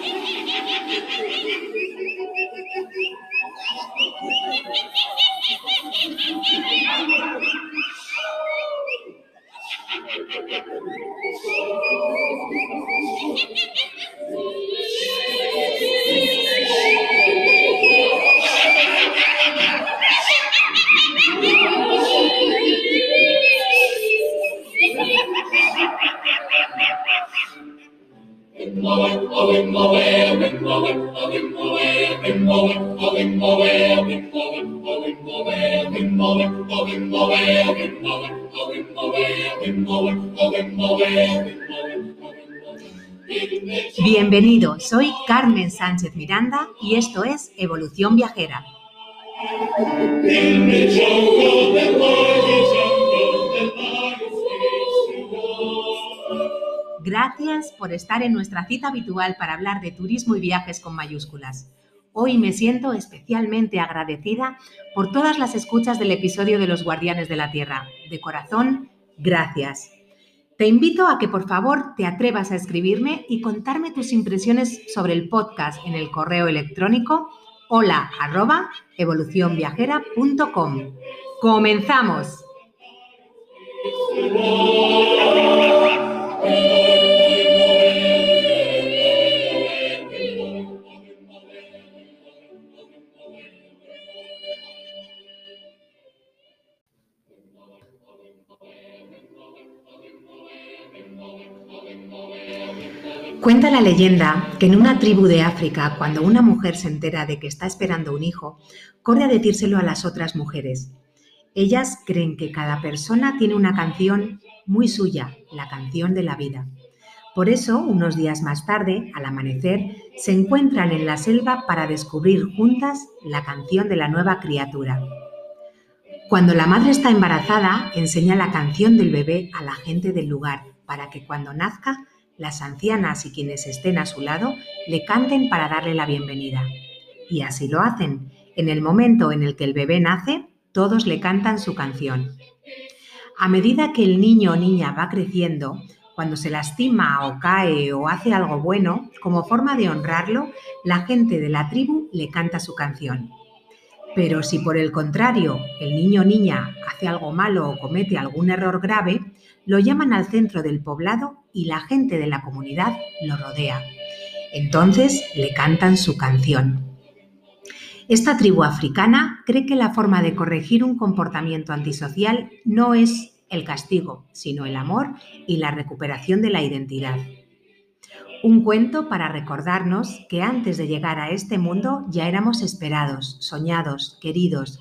Thank you. Bienvenido, soy Carmen Sánchez Miranda y esto es Evolución Viajera. Gracias por estar en nuestra cita habitual para hablar de turismo y viajes con mayúsculas. Hoy me siento especialmente agradecida por todas las escuchas del episodio de Los Guardianes de la Tierra. De corazón, gracias. Te invito a que por favor te atrevas a escribirme y contarme tus impresiones sobre el podcast en el correo electrónico hola arroba evolucionviajera.com. ¡Comenzamos! Cuenta la leyenda que en una tribu de África, cuando una mujer se entera de que está esperando un hijo, corre a decírselo a las otras mujeres. Ellas creen que cada persona tiene una canción muy suya, la canción de la vida. Por eso, unos días más tarde, al amanecer, se encuentran en la selva para descubrir juntas la canción de la nueva criatura. Cuando la madre está embarazada, enseña la canción del bebé a la gente del lugar para que cuando nazca las ancianas y quienes estén a su lado le canten para darle la bienvenida. Y así lo hacen. En el momento en el que el bebé nace, todos le cantan su canción. A medida que el niño o niña va creciendo, cuando se lastima o cae o hace algo bueno, como forma de honrarlo, la gente de la tribu le canta su canción. Pero si por el contrario el niño o niña hace algo malo o comete algún error grave, lo llaman al centro del poblado y la gente de la comunidad lo rodea. Entonces le cantan su canción. Esta tribu africana cree que la forma de corregir un comportamiento antisocial no es el castigo, sino el amor y la recuperación de la identidad. Un cuento para recordarnos que antes de llegar a este mundo ya éramos esperados, soñados, queridos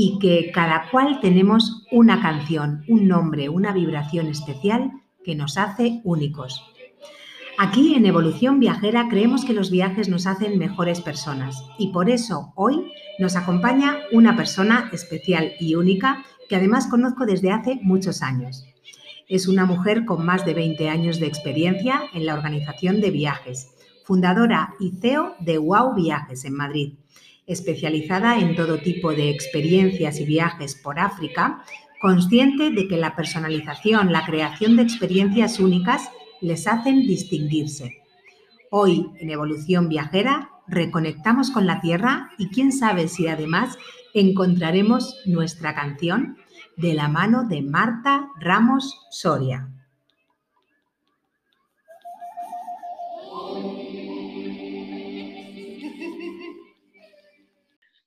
y que cada cual tenemos una canción, un nombre, una vibración especial que nos hace únicos. Aquí en Evolución Viajera creemos que los viajes nos hacen mejores personas y por eso hoy nos acompaña una persona especial y única que además conozco desde hace muchos años. Es una mujer con más de 20 años de experiencia en la organización de viajes, fundadora y CEO de Wow Viajes en Madrid especializada en todo tipo de experiencias y viajes por África, consciente de que la personalización, la creación de experiencias únicas les hacen distinguirse. Hoy, en Evolución Viajera, reconectamos con la Tierra y quién sabe si además encontraremos nuestra canción de la mano de Marta Ramos Soria.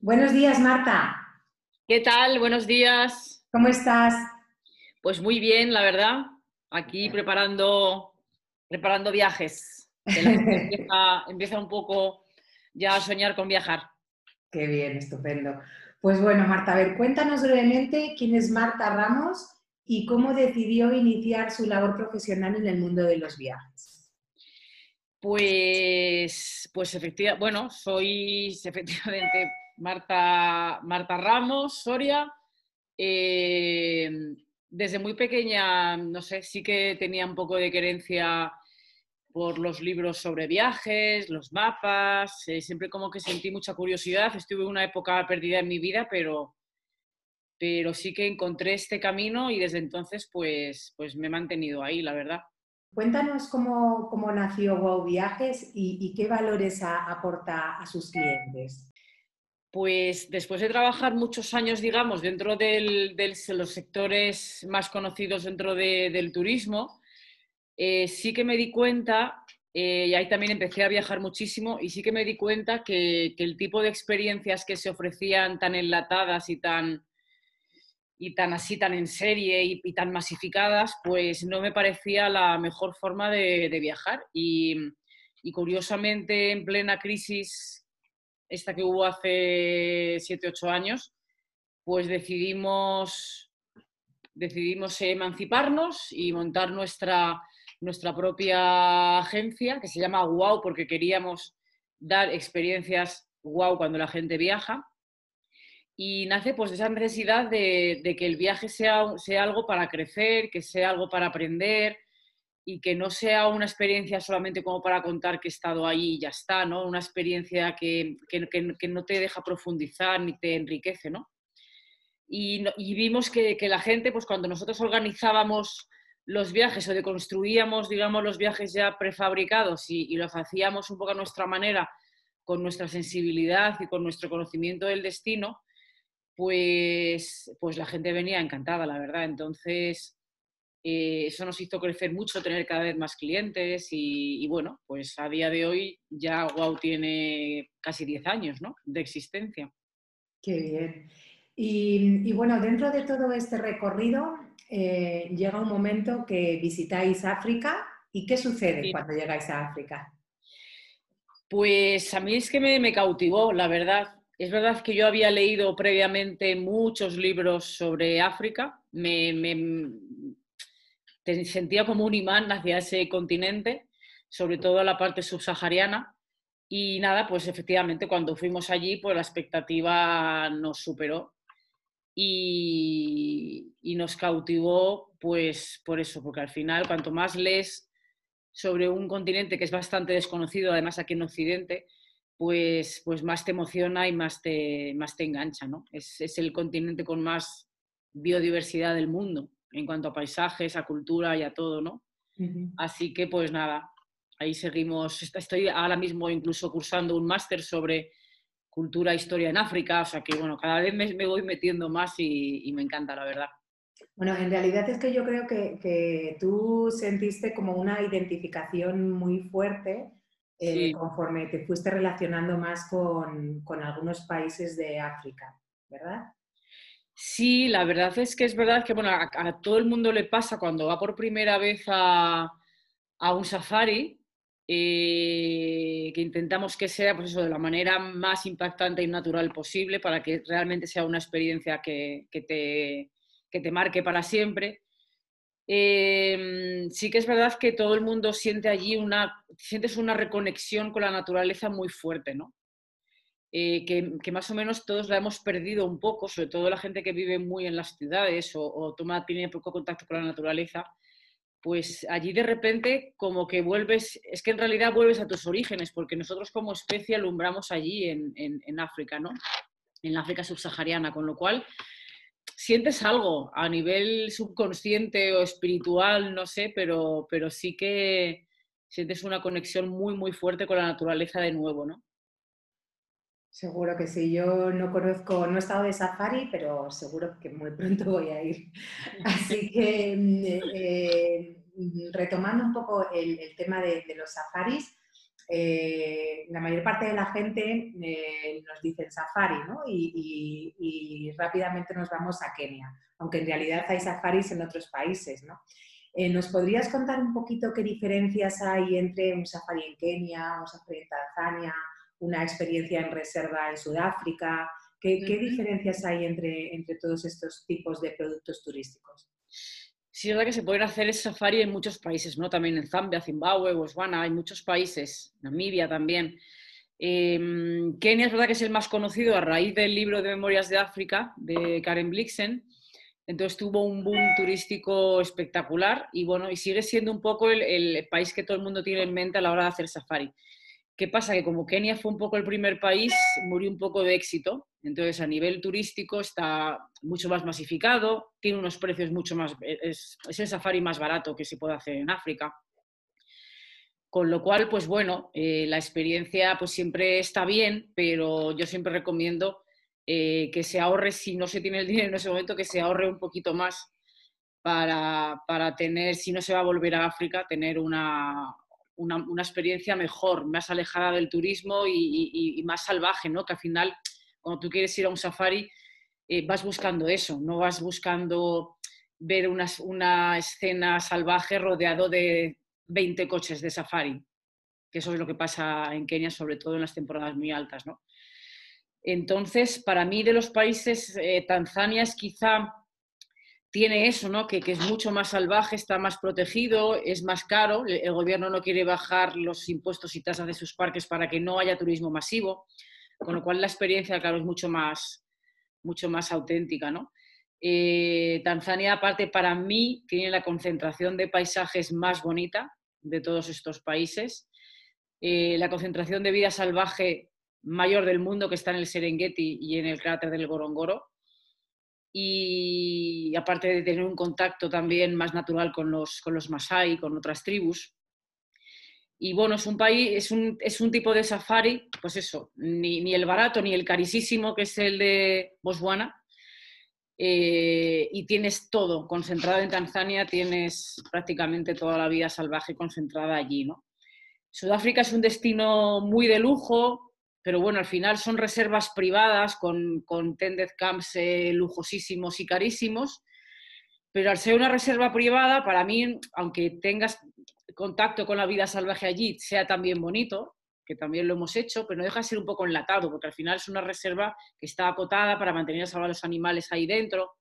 Buenos días, Marta. ¿Qué tal? Buenos días. ¿Cómo estás? Pues muy bien, la verdad. Aquí preparando, preparando viajes. empieza, un poco ya a soñar con viajar. Qué bien, estupendo. Pues bueno, Marta, a ver, cuéntanos brevemente quién es Marta Ramos y cómo decidió iniciar su labor profesional en el mundo de los viajes. Pues, pues efectivamente, bueno, soy efectivamente Marta, Marta Ramos, Soria. Eh, desde muy pequeña, no sé, sí que tenía un poco de querencia por los libros sobre viajes, los mapas, eh, siempre como que sentí mucha curiosidad, estuve una época perdida en mi vida, pero, pero sí que encontré este camino y desde entonces pues, pues me he mantenido ahí, la verdad. Cuéntanos cómo, cómo nació Wow Viajes y, qué valores aporta a sus clientes. Pues después de trabajar muchos años, digamos, dentro de los sectores más conocidos dentro del turismo, eh, sí que me di cuenta, eh, y ahí también empecé a viajar muchísimo, y sí que me di cuenta que, el tipo de experiencias que se ofrecían tan enlatadas y tan, y tan así, tan en serie y, tan masificadas, pues no me parecía la mejor forma de, viajar. Y, curiosamente, en plena crisis, esta que hubo hace 7, 8 años, pues decidimos, decidimos emanciparnos y montar nuestra, nuestra propia agencia, que se llama Wow, porque queríamos dar experiencias wow cuando la gente viaja. Y nace pues esa necesidad de, que el viaje sea, sea, algo para crecer, que sea algo para aprender y que no sea una experiencia solamente como para contar que he estado ahí y ya está, ¿no? Una experiencia que, que, no te deja profundizar ni te enriquece, ¿no? Y, vimos que, la gente, pues cuando nosotros organizábamos los viajes o deconstruíamos, digamos, los viajes ya prefabricados y, y los hacíamos un poco a nuestra manera, con nuestra sensibilidad y con nuestro conocimiento del destino, pues, pues la gente venía encantada, la verdad. Entonces, eh, eso nos hizo crecer mucho, tener cada vez más clientes y, bueno, pues a día de hoy ya Wow tiene casi 10 años ¿no? de existencia. Qué bien. Y, bueno, dentro de todo este recorrido eh, llega un momento que visitáis África y ¿qué sucede cuando llegáis a África? Pues a mí es que me, me cautivó, la verdad. Es verdad que yo había leído previamente muchos libros sobre África, me, sentía como un imán hacia ese continente, sobre todo la parte subsahariana. Y nada, pues efectivamente cuando fuimos allí, pues la expectativa nos superó y, y nos cautivó, pues por eso, porque al final cuanto más lees sobre un continente que es bastante desconocido, además aquí en Occidente, pues, pues más te emociona y más te, más te engancha, ¿no? Es, es el continente con más biodiversidad del mundo en cuanto a paisajes, a cultura y a todo, ¿no? Así que pues nada, ahí seguimos. Estoy ahora mismo incluso cursando un máster sobre cultura e historia en África, o sea que bueno, cada vez me, me voy metiendo más y, y, me encanta, la verdad. Bueno, en realidad es que yo creo que, que tú sentiste como una identificación muy fuerte eh, conforme te fuiste relacionando más con, algunos países de África, ¿verdad? Sí, la verdad es que es verdad que bueno, a, todo el mundo le pasa cuando va por primera vez a, un safari, eh, que intentamos que sea pues eso, de la manera más impactante y natural posible para que realmente sea una experiencia que, te, que te marque para siempre. Em, sí que es verdad que todo el mundo siente allí una, sientes una reconexión con la naturaleza muy fuerte, ¿no? Eh, que, más o menos todos la hemos perdido un poco, sobre todo la gente que vive muy en las ciudades o, toma, tiene poco contacto con la naturaleza, pues allí de repente como que vuelves, es que en realidad vuelves a tus orígenes, porque nosotros como especie alumbramos allí en, en África, ¿no? En la África subsahariana, con lo cual sientes algo a nivel subconsciente o espiritual, no sé, pero, pero sí que sientes una conexión muy, muy fuerte con la naturaleza de nuevo, ¿no? Seguro que sí. Yo no conozco, no he estado de safari, pero seguro que muy pronto voy a ir. Así que, mm, eh, retomando un poco el, tema de, los safaris, eh, la mayor parte de la gente eh, nos dice safari, ¿no? Y, rápidamente nos vamos a Kenia, aunque en realidad hay safaris en otros países, ¿no? ¿Nos podrías contar un poquito qué diferencias hay entre un safari en Kenia, un safari en Tanzania, una experiencia en reserva en Sudáfrica? ¿Qué, diferencias hay entre, entre todos estos tipos de productos turísticos? Sí, es verdad que se pueden hacer el safari en muchos países, ¿no? También en Zambia, Zimbabue, Botswana, hay muchos países, Namibia también. Em, Kenia es verdad que es el más conocido a raíz del libro de Memorias de África de Karen Blixen. Entonces tuvo un boom turístico espectacular y bueno, y sigue siendo un poco el, el país que todo el mundo tiene en mente a la hora de hacer safari. ¿Qué pasa? Que como Kenia fue un poco el primer país, murió un poco de éxito. Entonces, a nivel turístico está mucho más masificado, tiene unos precios mucho más... Es, el safari más barato que se puede hacer en África. Con lo cual, pues bueno, eh, la experiencia pues siempre está bien, pero yo siempre recomiendo eh, que se ahorre, si no se tiene el dinero en ese momento, que se ahorre un poquito más para, tener, si no se va a volver a África, tener una, una, experiencia mejor, más alejada del turismo y, más salvaje, ¿no? Que al final, cuando tú quieres ir a un safari, eh, vas buscando eso, no vas buscando ver una, una escena salvaje rodeado de 20 coches de safari, que eso es lo que pasa en Kenia, sobre todo en las temporadas muy altas. ¿no? Entonces, para mí de los países, eh, Tanzania es quizá, tiene eso, ¿no? Que, es mucho más salvaje, está más protegido, es más caro, el gobierno no quiere bajar los impuestos y tasas de sus parques para que no haya turismo masivo, con lo cual la experiencia, claro, es mucho más, mucho más auténtica, ¿no? Eh, Tanzania, aparte, para mí, tiene la concentración de paisajes más bonita de todos estos países. Eh, la concentración de vida salvaje mayor del mundo que está en el Serengeti y en el cráter del Gorongoro. Y aparte de tener un contacto también más natural con los, con los Masai, con otras tribus. Y bueno, es un país, es un, es un tipo de safari, pues eso, ni, ni, el barato ni el carísimo que es el de Botswana, eh, y tienes todo concentrado en Tanzania, tienes prácticamente toda la vida salvaje concentrada allí, ¿no? Sudáfrica es un destino muy de lujo, pero bueno, al final son reservas privadas con, con tended camps eh, lujosísimos y carísimos, pero al ser una reserva privada, para mí, aunque tengas contacto con la vida salvaje allí, sea también bonito, que también lo hemos hecho, pero no deja de ser un poco enlatado, porque al final es una reserva que está acotada para mantener a los animales ahí dentro.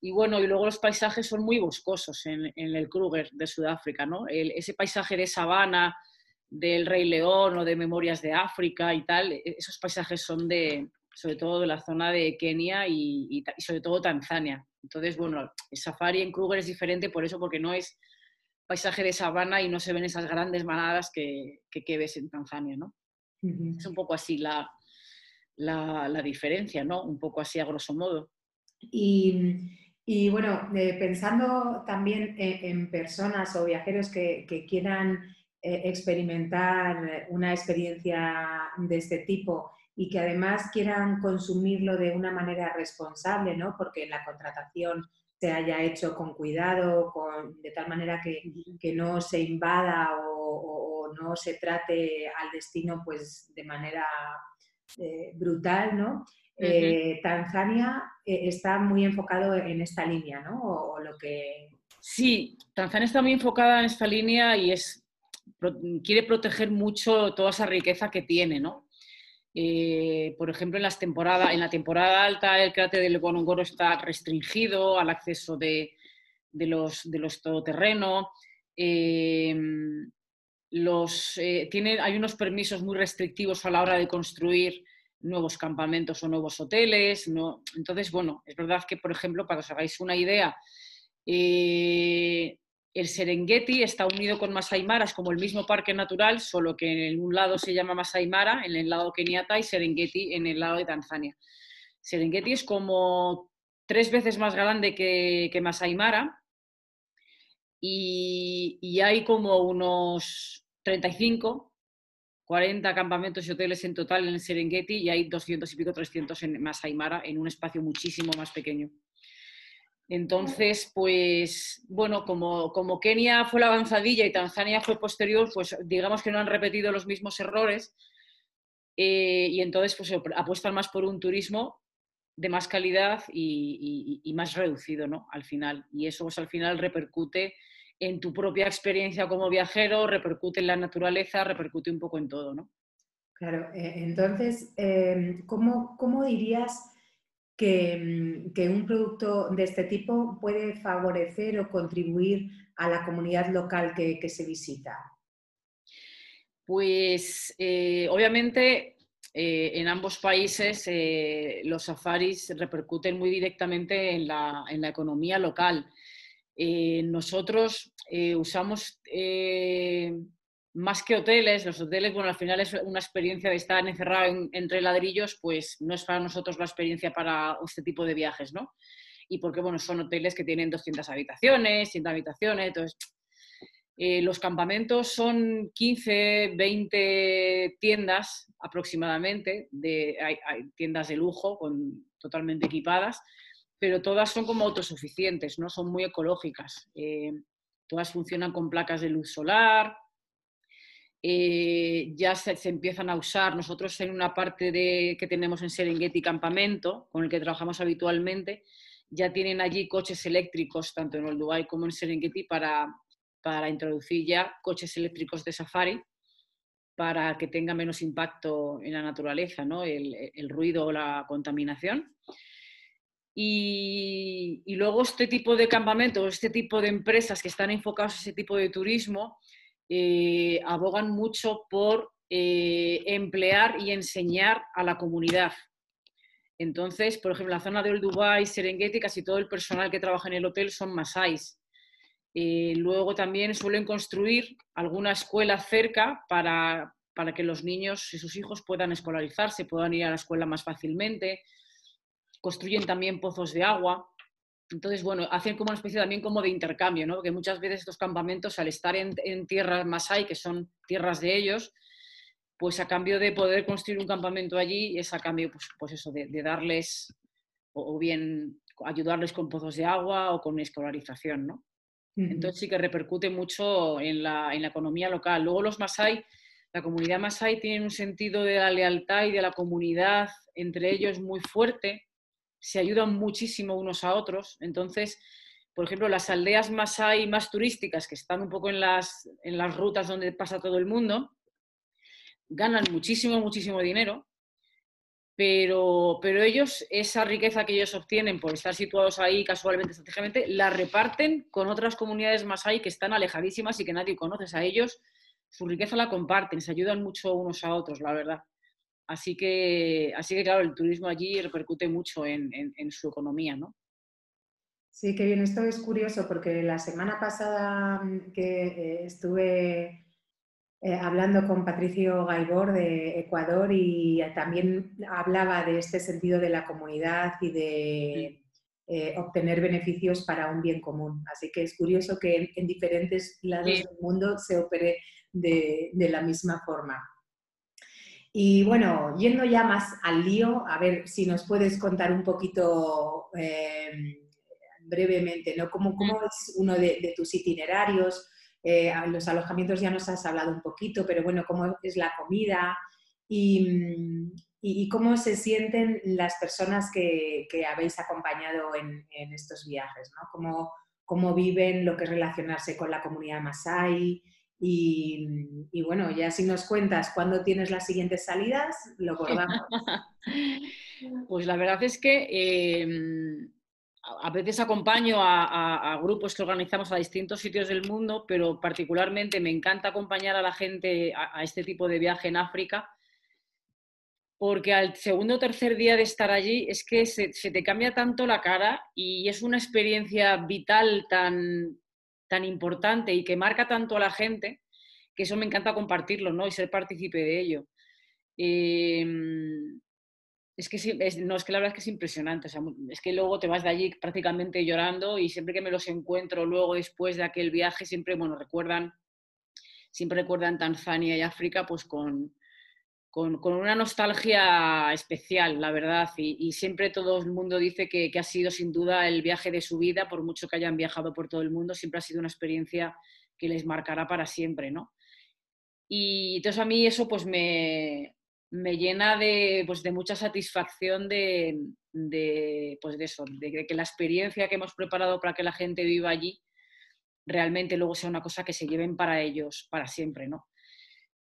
Y bueno, y luego los paisajes son muy boscosos en, el Kruger de Sudáfrica, ¿no? ese paisaje de sabana del Rey León o de Memorias de África y tal, e, esos paisajes son de, sobre todo de la zona de Kenia y, y sobre todo Tanzania. Entonces, bueno, el safari en Kruger es diferente por eso, porque no es paisaje de sabana y no se ven esas grandes manadas que, que, ves en Tanzania, ¿no? Es un poco así la, la, diferencia, ¿no? Un poco así a grosso modo. Y, y bueno, eh, pensando también en, personas o viajeros que, que quieran experimentar una experiencia de este tipo y que además quieran consumirlo de una manera responsable, ¿no? Porque la contratación se haya hecho con cuidado, con, de tal manera que, que no se invada o, no se trate al destino pues, de manera eh, brutal, ¿no? Eh, Tanzania eh, está muy enfocado en esta línea, ¿no? O, lo que... Sí, Tanzania está muy enfocada en esta línea y es, quiere proteger mucho toda esa riqueza que tiene, ¿no? Eh, por ejemplo, en, las temporadas, en la temporada alta el cráter del Gorongoro está restringido al acceso de, los, de los todoterreno. Em, los, eh, hay unos permisos muy restrictivos a la hora de construir nuevos campamentos o nuevos hoteles. No, entonces, bueno, es verdad que, por ejemplo, para que os hagáis una idea, eh, el Serengeti está unido con Masai Mara, es como el mismo parque natural, solo que en un lado se llama Masai Mara, en el lado Keniata, y Serengeti en el lado de Tanzania. Serengeti es como tres veces más grande que, que Masai Mara y, hay como unos 35, 40 campamentos y hoteles en total en el Serengeti y hay 200 y pico, 300 en Masai Mara, en un espacio muchísimo más pequeño. Entonces, pues bueno, como, como, Kenia fue la avanzadilla y Tanzania fue posterior, pues digamos que no han repetido los mismos errores eh, y entonces pues apuestan más por un turismo de más calidad y, más reducido, ¿no? Al final. Y eso pues al final repercute en tu propia experiencia como viajero, repercute en la naturaleza, repercute un poco en todo, ¿no? Claro, eh, entonces, eh, ¿cómo, ¿cómo dirías Mm, que, un producto de este tipo puede favorecer o contribuir a la comunidad local que, se visita? Pues eh, obviamente eh, en ambos países eh, los safaris repercuten muy directamente en la, en la economía local. nosotros usamos más que hoteles, los hoteles, bueno, al final es una experiencia de estar encerrado entre ladrillos, pues no es para nosotros la experiencia para este tipo de viajes, ¿no? Y porque, bueno, son hoteles que tienen 200 habitaciones, 100 habitaciones, entonces Eh, los campamentos son 15, 20 tiendas aproximadamente, de, hay, tiendas de lujo con, totalmente equipadas, pero todas son como autosuficientes, ¿no? son muy ecológicas. Eh, todas funcionan con placas de luz solar, eh, ya se, empiezan a usar. Nosotros en una parte de, que tenemos en Serengeti Campamento, con el que trabajamos habitualmente, ya tienen allí coches eléctricos, tanto en Dubai como en Serengeti, para, para introducir ya coches eléctricos de safari para que tenga menos impacto en la naturaleza, ¿no? el, el ruido o la contaminación. Y, y, luego este tipo de campamentos, este tipo de empresas que están enfocados a ese tipo de turismo, eh, abogan mucho por eh, emplear y enseñar a la comunidad. Entonces, por ejemplo, la zona de Old Dubai, Serengeti, casi todo el personal que trabaja en el hotel son masáis. Eh, luego también suelen construir alguna escuela cerca para, para que los niños y sus hijos puedan escolarizarse, puedan ir a la escuela más fácilmente. Construyen también pozos de agua. Entonces, bueno, hacen como una especie también como de intercambio, ¿no? Porque muchas veces estos campamentos, al estar en, tierras masai, que son tierras de ellos, pues a cambio de poder construir un campamento allí, es a cambio, pues, pues eso, de, darles, o, bien ayudarles con pozos de agua o con escolarización, ¿no? Entonces sí que repercute mucho en la, en la economía local. Luego los masai, la comunidad masai tiene un sentido de la lealtad y de la comunidad entre ellos muy fuerte se ayudan muchísimo unos a otros. Entonces, por ejemplo, las aldeas más hay más turísticas, que están un poco en las, en las rutas donde pasa todo el mundo, ganan muchísimo, muchísimo dinero, pero, pero ellos, esa riqueza que ellos obtienen por estar situados ahí casualmente, estratégicamente, la reparten con otras comunidades más ahí que están alejadísimas y que nadie conoce. A ellos su riqueza la comparten, se ayudan mucho unos a otros, la verdad. Así que, así que claro, el turismo allí repercute mucho en, su economía, ¿no? Sí, que bien, esto es curioso porque la semana pasada mm, que eh, estuve eh, hablando con Patricio Gaibor de Ecuador y también hablaba de este sentido de la comunidad y de eh, obtener beneficios para un bien común. Así que es curioso que en, diferentes lados del mundo se opere de la misma forma. Y bueno, yendo ya más al lío, a ver si nos puedes contar un poquito eh, brevemente, ¿no? ¿Cómo, cómo es uno de, tus itinerarios? Eh, los alojamientos ya nos has hablado un poquito, pero bueno, ¿cómo es la comida? Y, y, cómo se sienten las personas que, que habéis acompañado en, en, estos viajes, ¿no? ¿Cómo, ¿Cómo viven lo que es relacionarse con la comunidad Masai? Y, bueno, ya si nos cuentas cuándo tienes las siguientes salidas, lo acordamos. pues la verdad es que em, a veces acompaño a, grupos que organizamos a distintos sitios del mundo, pero particularmente me encanta acompañar a la gente a, este tipo de viaje en África, porque al segundo o tercer día de estar allí es que se, se te cambia tanto la cara y es una experiencia vital tan, tan importante y que marca tanto a la gente, que eso me encanta compartirlo ¿no? y ser partícipe de ello. Em, es que no, es que la verdad es que es impresionante. es que luego te vas de allí prácticamente llorando y siempre que me los encuentro luego después de aquel viaje, siempre, bueno, recuerdan, siempre recuerdan Tanzania y África pues con, con, una nostalgia especial, la verdad, y, siempre todo el mundo dice que, ha sido sin duda el viaje de su vida, por mucho que hayan viajado por todo el mundo, siempre ha sido una experiencia que les marcará para siempre, ¿no? Y entonces a mí eso pues me, llena de, pues, de mucha satisfacción de, pues de eso, de que la experiencia que hemos preparado para que la gente viva allí realmente luego sea una cosa que se lleven para ellos para siempre, ¿no?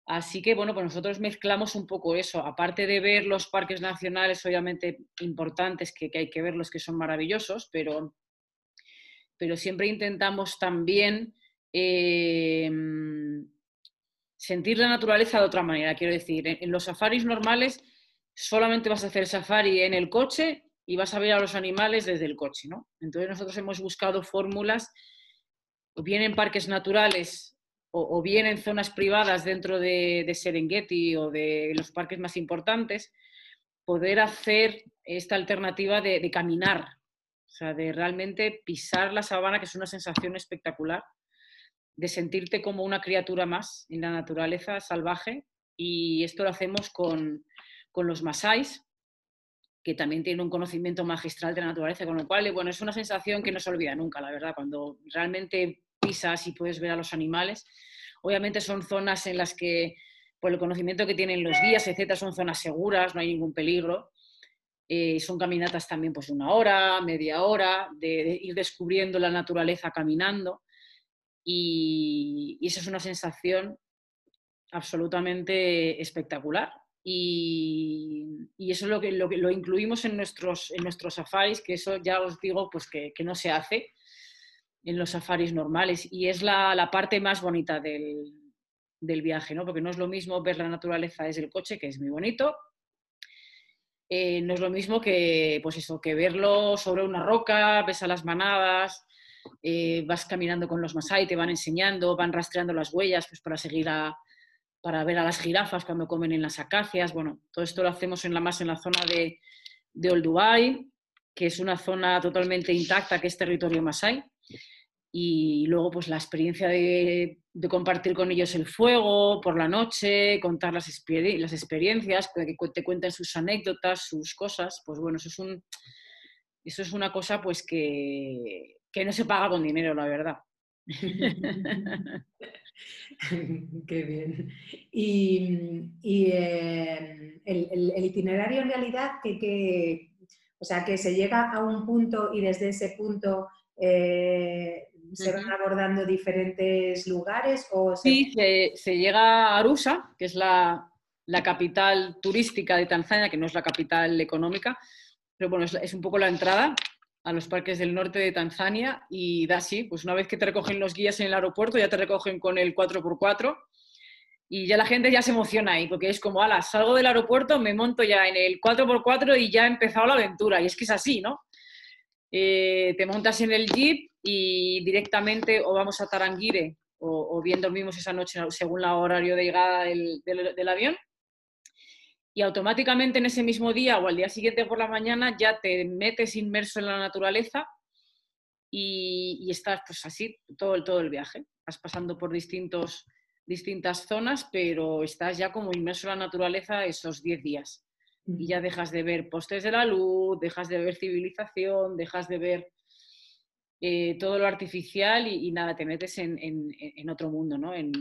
Así que, bueno, pues nosotros mezclamos un poco eso. Aparte de ver los parques nacionales, obviamente importantes, que, hay que ver los que son maravillosos, pero, pero siempre intentamos también em, sentir la naturaleza de otra manera. Quiero decir, en, los safaris normales solamente vas a hacer safari en el coche y vas a ver a los animales desde el coche, ¿no? Entonces nosotros hemos buscado fórmulas, bien en parques naturales o, bien en zonas privadas dentro de, Serengeti o de los parques más importantes, poder hacer esta alternativa de, caminar, o sea, de realmente pisar la sabana, que es una sensación espectacular, de sentirte como una criatura más en la naturaleza salvaje. Y esto lo hacemos con, con los masáis, que también tienen un conocimiento magistral de la naturaleza, con lo cual, bueno, es una sensación que no se olvida nunca, la verdad, cuando realmente pisas y puedes ver a los animales. Obviamente son zonas en las que, por el conocimiento que tienen los guías, etcétera, son zonas seguras, no hay ningún peligro. Eh, son caminatas también pues una hora, media hora, de, ir descubriendo la naturaleza caminando. Y, esa es una sensación absolutamente espectacular. Y, eso es lo que, lo, incluimos en nuestros, en nuestros safaris, que eso ya os digo pues que, no se hace en los safaris normales. Y es la, parte más bonita del, del, viaje, ¿no? porque no es lo mismo ver la naturaleza desde el coche, que es muy bonito, eh, no es lo mismo que, pues eso, que verlo sobre una roca, ves a las manadas, eh, vas caminando con los masai, te van enseñando, van rastreando las huellas pues para seguir a, para ver a las jirafas cuando comen en las acacias. Bueno, todo esto lo hacemos en la, más en la zona de, de Old Dubai, que es una zona totalmente intacta, que es territorio masai y luego pues la experiencia de, compartir con ellos el fuego por la noche, contar las, experiencias, que te cuenten sus anécdotas, sus cosas, pues bueno, eso es, un, eso es una cosa pues que, no se paga con dinero, la verdad. Qué bien. Y, eh, el, itinerario en realidad que, o sea, que se llega a un punto y desde ese punto eh, ¿Se van abordando diferentes lugares? O Sí, se, llega a Arusa, que es la, capital turística de Tanzania, que no es la capital económica, pero bueno, es, un poco la entrada a los parques del norte de Tanzania y da así, pues una vez que te recogen los guías en el aeropuerto, ya te recogen con el 4x4 y ya la gente ya se emociona ahí, porque es como, ala, salgo del aeropuerto, me monto ya en el 4x4 y ya ha empezado la aventura, y es que es así, ¿no? Eh, te montas en el jeep y directamente o vamos a Taranguire o, bien dormimos esa noche según el horario de llegada del, avión. Y automáticamente en ese mismo día o al día siguiente por la mañana ya te metes inmerso en la naturaleza y, estás pues así todo el, todo el viaje. Vas pasando por distintos, distintas zonas, pero estás ya como inmerso en la naturaleza esos 10 días y ya dejas de ver postes de la luz, dejas de ver civilización, dejas de ver eh, todo lo artificial y, nada, te metes en, otro mundo, ¿no? En,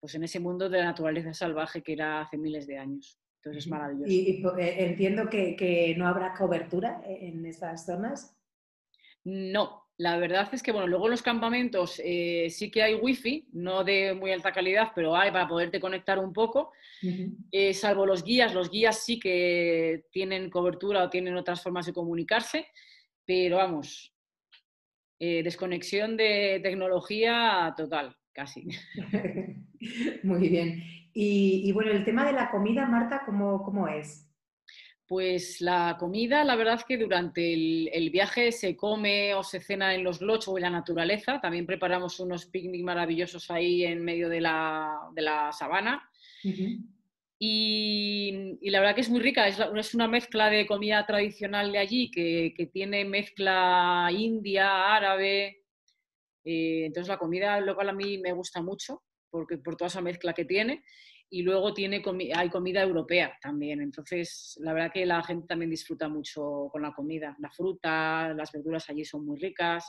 pues en ese mundo de la naturaleza salvaje que era hace miles de años. Entonces es maravilloso. Y, eh, entiendo que, no habrá cobertura en esas zonas. No, la verdad es que, bueno, luego en los campamentos eh, sí que hay wifi, no de muy alta calidad, pero hay para poderte conectar un poco. Eh, salvo los guías, los guías sí que tienen cobertura o tienen otras formas de comunicarse, pero vamos, eh, desconexión de tecnología total, casi. Muy bien. Y, bueno, el tema de la comida, Marta, ¿cómo, cómo es? Pues la comida, la verdad es que durante el, viaje se come o se cena en los lochos o en la naturaleza. También preparamos unos picnic maravillosos ahí en medio de la, de la sabana. Y, la verdad que es muy rica. Es, una mezcla de comida tradicional de allí que, que tiene mezcla india, árabe. Eh, entonces la comida local a mí me gusta mucho porque, por toda esa mezcla que tiene y luego tiene hay comida europea también. Entonces, la verdad que la gente también disfruta mucho con la comida. La fruta, las verduras allí son muy ricas.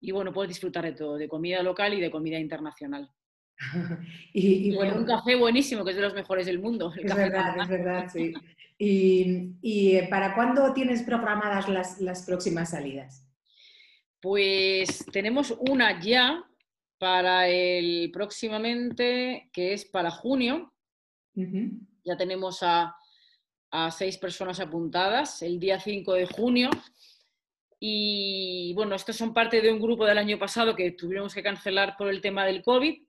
Y bueno, puedes disfrutar de todo, de comida local y de comida internacional. y, bueno, un café buenísimo, que es de los mejores del mundo. es verdad, es verdad, sí. ¿Y, eh, para cuándo tienes programadas las, las próximas salidas? Pues tenemos una ya, para el próximamente, que es para junio. Ya tenemos a, seis personas apuntadas, el día 5 de junio. Y bueno, estos son parte de un grupo del año pasado que tuvimos que cancelar por el tema del COVID.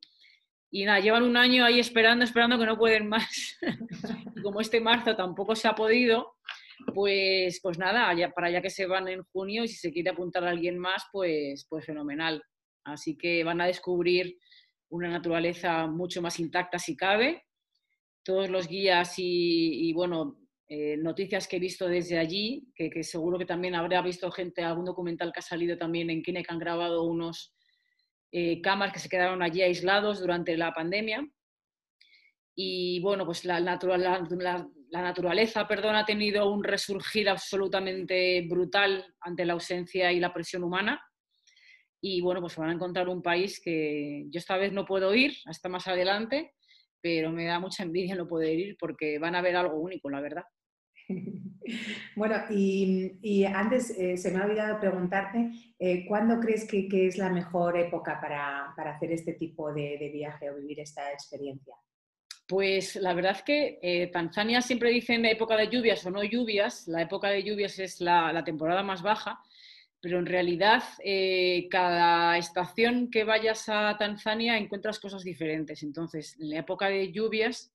Y nada, llevan un año ahí esperando, esperando que no pueden más. como este marzo tampoco se ha podido, pues, pues nada, para ya que se van en junio y si se quiere apuntar a alguien más, pues, pues fenomenal. Así que van a descubrir una naturaleza mucho más intacta si cabe. Todos los guías y, bueno, eh, noticias que he visto desde allí, que, seguro que también habrá visto gente, algún documental que ha salido también en Kine que han grabado unos, eh, camas que se quedaron allí aislados durante la pandemia. Y bueno, pues la, naturaleza ha tenido un resurgir absolutamente brutal ante la ausencia y la presión humana. Y bueno, pues van a encontrar un país que yo esta vez no puedo ir hasta más adelante, pero me da mucha envidia no poder ir porque van a ver algo único, la verdad. Bueno, y, antes eh, se me ha olvidado preguntarte, eh, ¿cuándo crees que, es la mejor época para, hacer este tipo de, viaje o vivir esta experiencia? Pues la verdad es que eh, Tanzania siempre dicen época de lluvias o no lluvias. La época de lluvias es la, temporada más baja, pero en realidad cada estación que vayas a Tanzania encuentras cosas diferentes. Entonces, en la época de lluvias,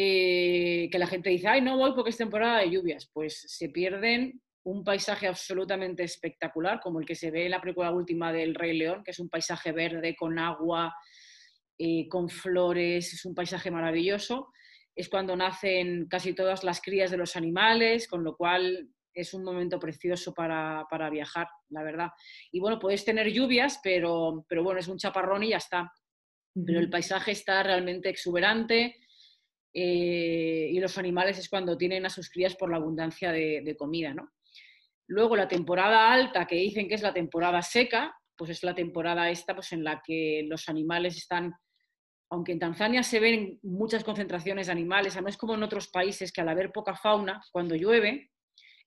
eh, que la gente dice, ay, no voy porque es temporada de lluvias, pues se pierden un paisaje absolutamente espectacular, como el que se ve en la película última del Rey León, que es un paisaje verde con agua eh, con flores, es un paisaje maravilloso. Es cuando nacen casi todas las crías de los animales, con lo cual es un momento precioso para, viajar, la verdad. Y bueno, puedes tener lluvias, pero, pero bueno, es un chaparrón y ya está. Pero el paisaje está realmente exuberante eh, y los animales es cuando tienen a sus crías por la abundancia de, comida, ¿no? Luego la temporada alta, que dicen que es la temporada seca, pues es la temporada esta pues en la que los animales están aunque en Tanzania se ven muchas concentraciones de animales, no es como en otros países que al haber poca fauna, cuando llueve,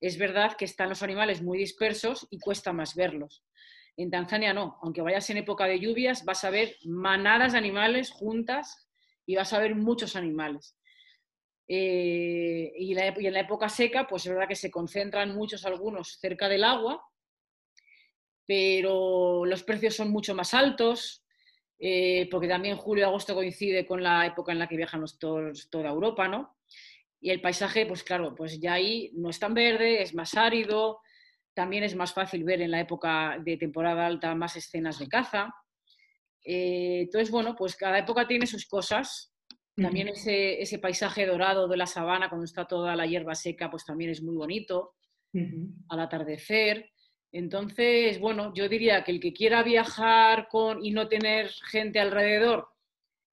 es verdad que están los animales muy dispersos y cuesta más verlos. En Tanzania no, aunque vayas en época de lluvias, vas a ver manadas de animales juntas y vas a ver muchos animales. Eh, y, en la época seca, pues es verdad que se concentran muchos algunos cerca del agua, pero los precios son mucho más altos, eh, porque también julio y agosto coincide con la época en la que viajan los todos, toda Europa, ¿no? Y el paisaje, pues claro, pues ya ahí no es tan verde, es más árido, también es más fácil ver en la época de temporada alta más escenas de caza. Eh, entonces, bueno, pues cada época tiene sus cosas. También ese, ese, paisaje dorado de la sabana, cuando está toda la hierba seca, pues también es muy bonito. Al atardecer. Entonces, bueno, yo diría que el que quiera viajar con, y no tener gente alrededor,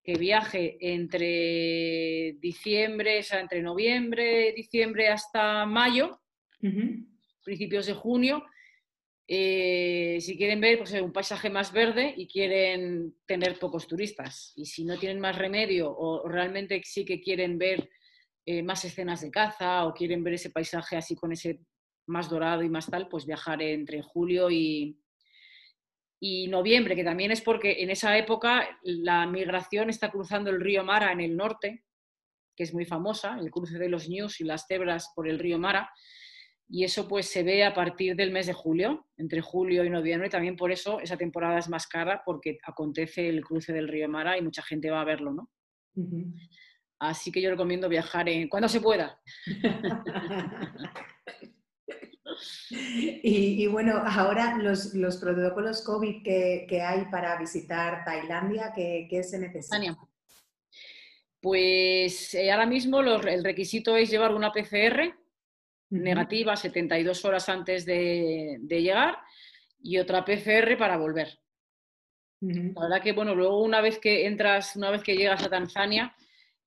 que viaje entre diciembre, o sea, entre noviembre, diciembre hasta mayo, principios de junio, eh, si quieren ver pues, un paisaje más verde y quieren tener pocos turistas. Y si no tienen más remedio o, realmente sí que quieren ver eh, más escenas de caza o quieren ver ese paisaje así con ese más dorado y más tal, pues viajaré entre julio y, y noviembre, que también es porque en esa época la migración está cruzando el río Mara en el norte, que es muy famosa, el cruce de los ñus y las cebras por el río Mara, y eso pues se ve a partir del mes de julio, entre julio y noviembre, también por eso esa temporada es más cara, porque acontece el cruce del río Mara y mucha gente va a verlo, ¿no? Así que yo recomiendo viajar en cuando se pueda. Y, bueno, ahora los, protocolos COVID que, hay para visitar Tailandia, ¿qué, se necesita? Pues eh, ahora mismo el requisito es llevar una PCR negativa 72 horas antes de, llegar y otra PCR para volver. La verdad que, bueno, luego una vez que entras, una vez que llegas a Tanzania,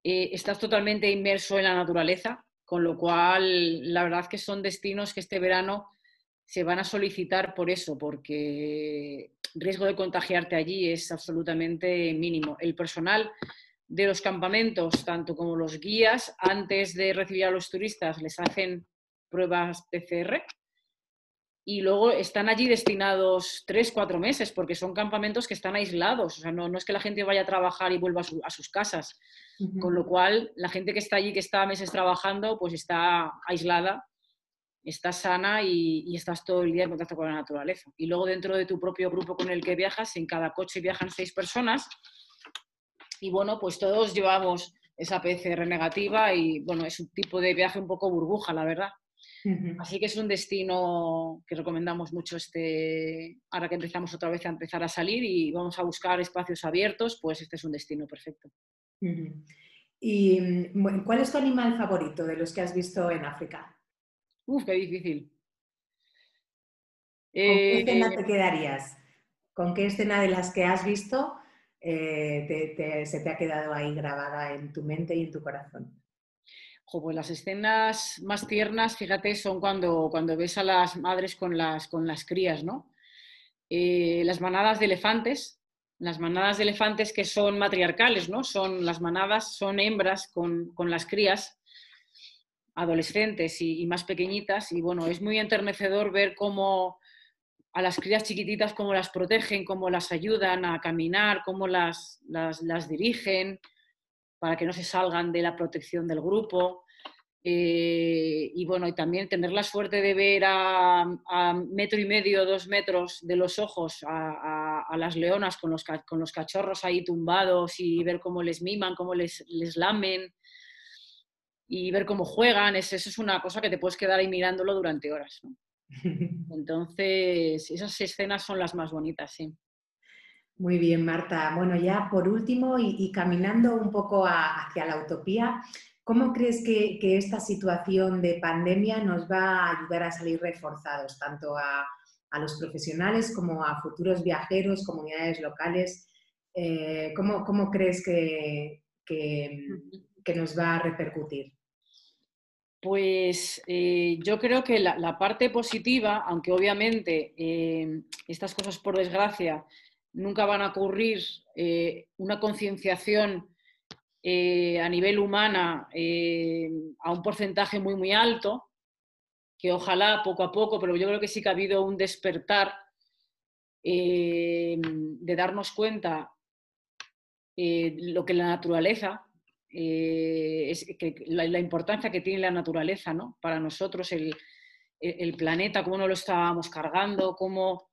eh, estás totalmente inmerso en la naturaleza con lo cual la verdad que son destinos que este verano se van a solicitar por eso, porque el riesgo de contagiarte allí es absolutamente mínimo. El personal de los campamentos, tanto como los guías, antes de recibir a los turistas les hacen pruebas PCR y luego están allí destinados tres, cuatro meses, porque son campamentos que están aislados. O sea, no, no es que la gente vaya a trabajar y vuelva a sus casas. Con lo cual, la gente que está allí, que está meses trabajando, pues está aislada, está sana y, estás todo el día en contacto con la naturaleza. Y luego dentro de tu propio grupo con el que viajas, en cada coche viajan seis personas y bueno, pues todos llevamos esa PCR negativa y bueno, es un tipo de viaje un poco burbuja, la verdad. Así que es un destino que recomendamos mucho este, ahora que empezamos otra vez a empezar a salir y vamos a buscar espacios abiertos, pues este es un destino perfecto. ¿Y mm, cuál es tu animal favorito de los que has visto en África? Uf, qué difícil. ¿Con qué escena te eh, quedarías? ¿Con qué escena de las que has visto eh, se te ha quedado ahí grabada en tu mente y en tu corazón? Las escenas más tiernas, fíjate, son cuando, cuando ves a las madres con las, con las crías, ¿no? Eh, las manadas de elefantes, las manadas de elefantes que son matriarcales, ¿no? Son, las manadas son hembras con, las crías adolescentes y, más pequeñitas y bueno, es muy enternecedor ver cómo a las crías chiquititas, cómo las protegen, cómo las ayudan a caminar, cómo las, las dirigen, para que no se salgan de la protección del grupo. Eh, y bueno, y también tener la suerte de ver a, metro y medio, dos metros de los ojos a, las leonas con los, con los, cachorros ahí tumbados y ver cómo les miman, cómo les, les lamen y ver cómo juegan, eso es una cosa que te puedes quedar ahí mirándolo durante horas. Entonces, esas escenas son las más bonitas, sí. Muy bien, Marta. Bueno, ya por último y, caminando un poco hacia la utopía, ¿cómo crees que, esta situación de pandemia nos va a ayudar a salir reforzados, tanto a, los profesionales como a futuros viajeros, comunidades locales? Eh, ¿cómo, crees que, nos va a repercutir? Pues eh, yo creo que la, parte positiva, aunque obviamente eh, estas cosas por desgracia nunca van a ocurrir eh, una concienciación eh, a nivel humana eh, a un porcentaje muy, muy alto, que ojalá poco a poco, pero yo creo que sí que ha habido un despertar de darnos cuenta lo que la naturaleza, es la, importancia que tiene la naturaleza ¿no? para nosotros, el, el planeta, cómo nos lo estábamos cargando, cómo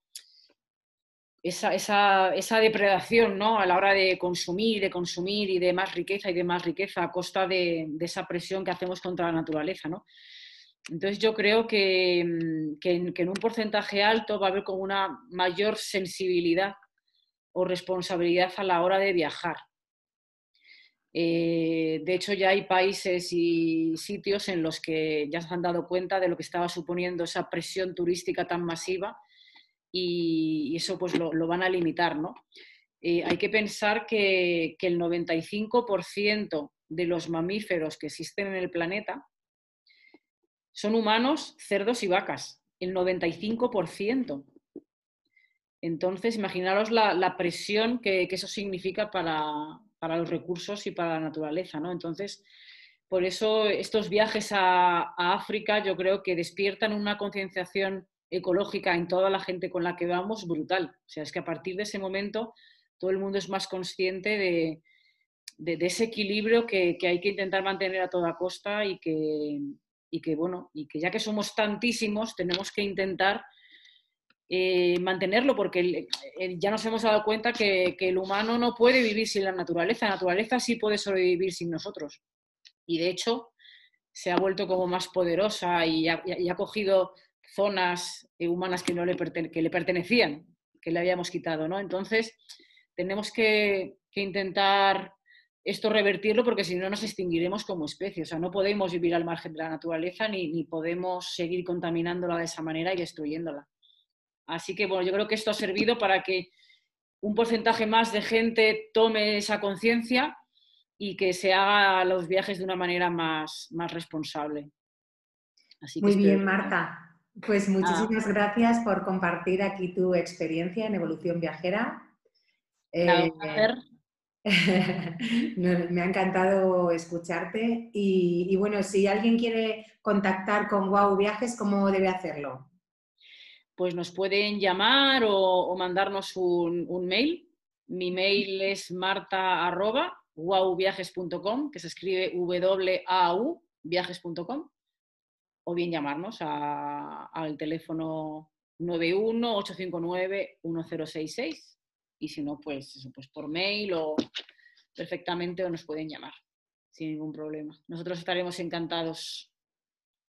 esa, depredación ¿no? a la hora de consumir, de consumir y de más riqueza y de más riqueza a costa de, esa presión que hacemos contra la naturaleza. ¿no? Entonces yo creo que, mm, que, en, un porcentaje alto va a haber como una mayor sensibilidad o responsabilidad a la hora de viajar. Eh, de hecho, ya hay países y sitios en los que ya se han dado cuenta de lo que estaba suponiendo esa presión turística tan masiva y, eso pues lo, van a limitar, ¿no? Eh, hay que pensar que, el 95% de los mamíferos que existen en el planeta son humanos, cerdos y vacas. El 95%. Entonces, imaginaros la, presión que, eso significa para, los recursos y para la naturaleza, ¿no? Entonces, por eso estos viajes a, a África yo creo que despiertan una concienciación ecológica en toda la gente con la que vamos brutal. O sea, es que a partir de ese momento todo el mundo es más consciente de, de, ese equilibrio que, hay que intentar mantener a toda costa y que, y que, bueno, y que ya que somos tantísimos, tenemos que intentar eh, mantenerlo, porque ya nos hemos dado cuenta que, el humano no puede vivir sin la naturaleza, la naturaleza sí puede sobrevivir sin nosotros. Y de hecho, se ha vuelto como más poderosa y y ha cogido zonas eh, humanas que, no le, que le pertenecían, que le habíamos quitado. ¿no? Entonces, tenemos que, intentar esto revertirlo porque si no nos extinguiremos como especie. O sea, no podemos vivir al margen de la naturaleza ni, ni podemos seguir contaminándola de esa manera y destruyéndola. Así que, bueno, yo creo que esto ha servido para que un porcentaje más de gente tome esa conciencia y que se haga los viajes de una manera más, más responsable. Muy bien, Marta. Pues ah. muchísimas gracias por compartir aquí tu experiencia en Evolución Viajera. Eh, me ha encantado escucharte y, bueno, si alguien quiere contactar con Wow Viajes, ¿cómo debe hacerlo? Pues nos pueden llamar o, mandarnos un, mail. Mi mail es marta que se escribe W-A-U, viajes.com o bien llamarnos al teléfono 91-859-1066 y si no, pues, pues por mail o perfectamente o nos pueden llamar sin ningún problema. Nosotros estaremos encantados.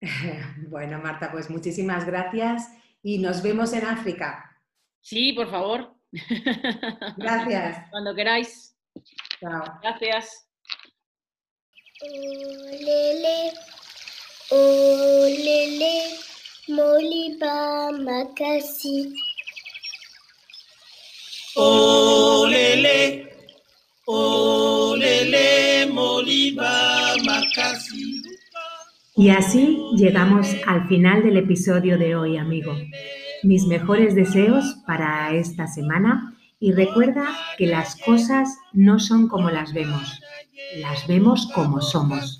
bueno, Marta, pues muchísimas gracias y nos vemos en África. Sí, por favor. Gracias. Cuando queráis. Chao. Gracias. Olele, Moliba Makasi. olele olele moliba makasi Y así llegamos al final del episodio de hoy, amigo. Mis mejores deseos para esta semana y recuerda que las cosas no son como las vemos, las vemos como somos.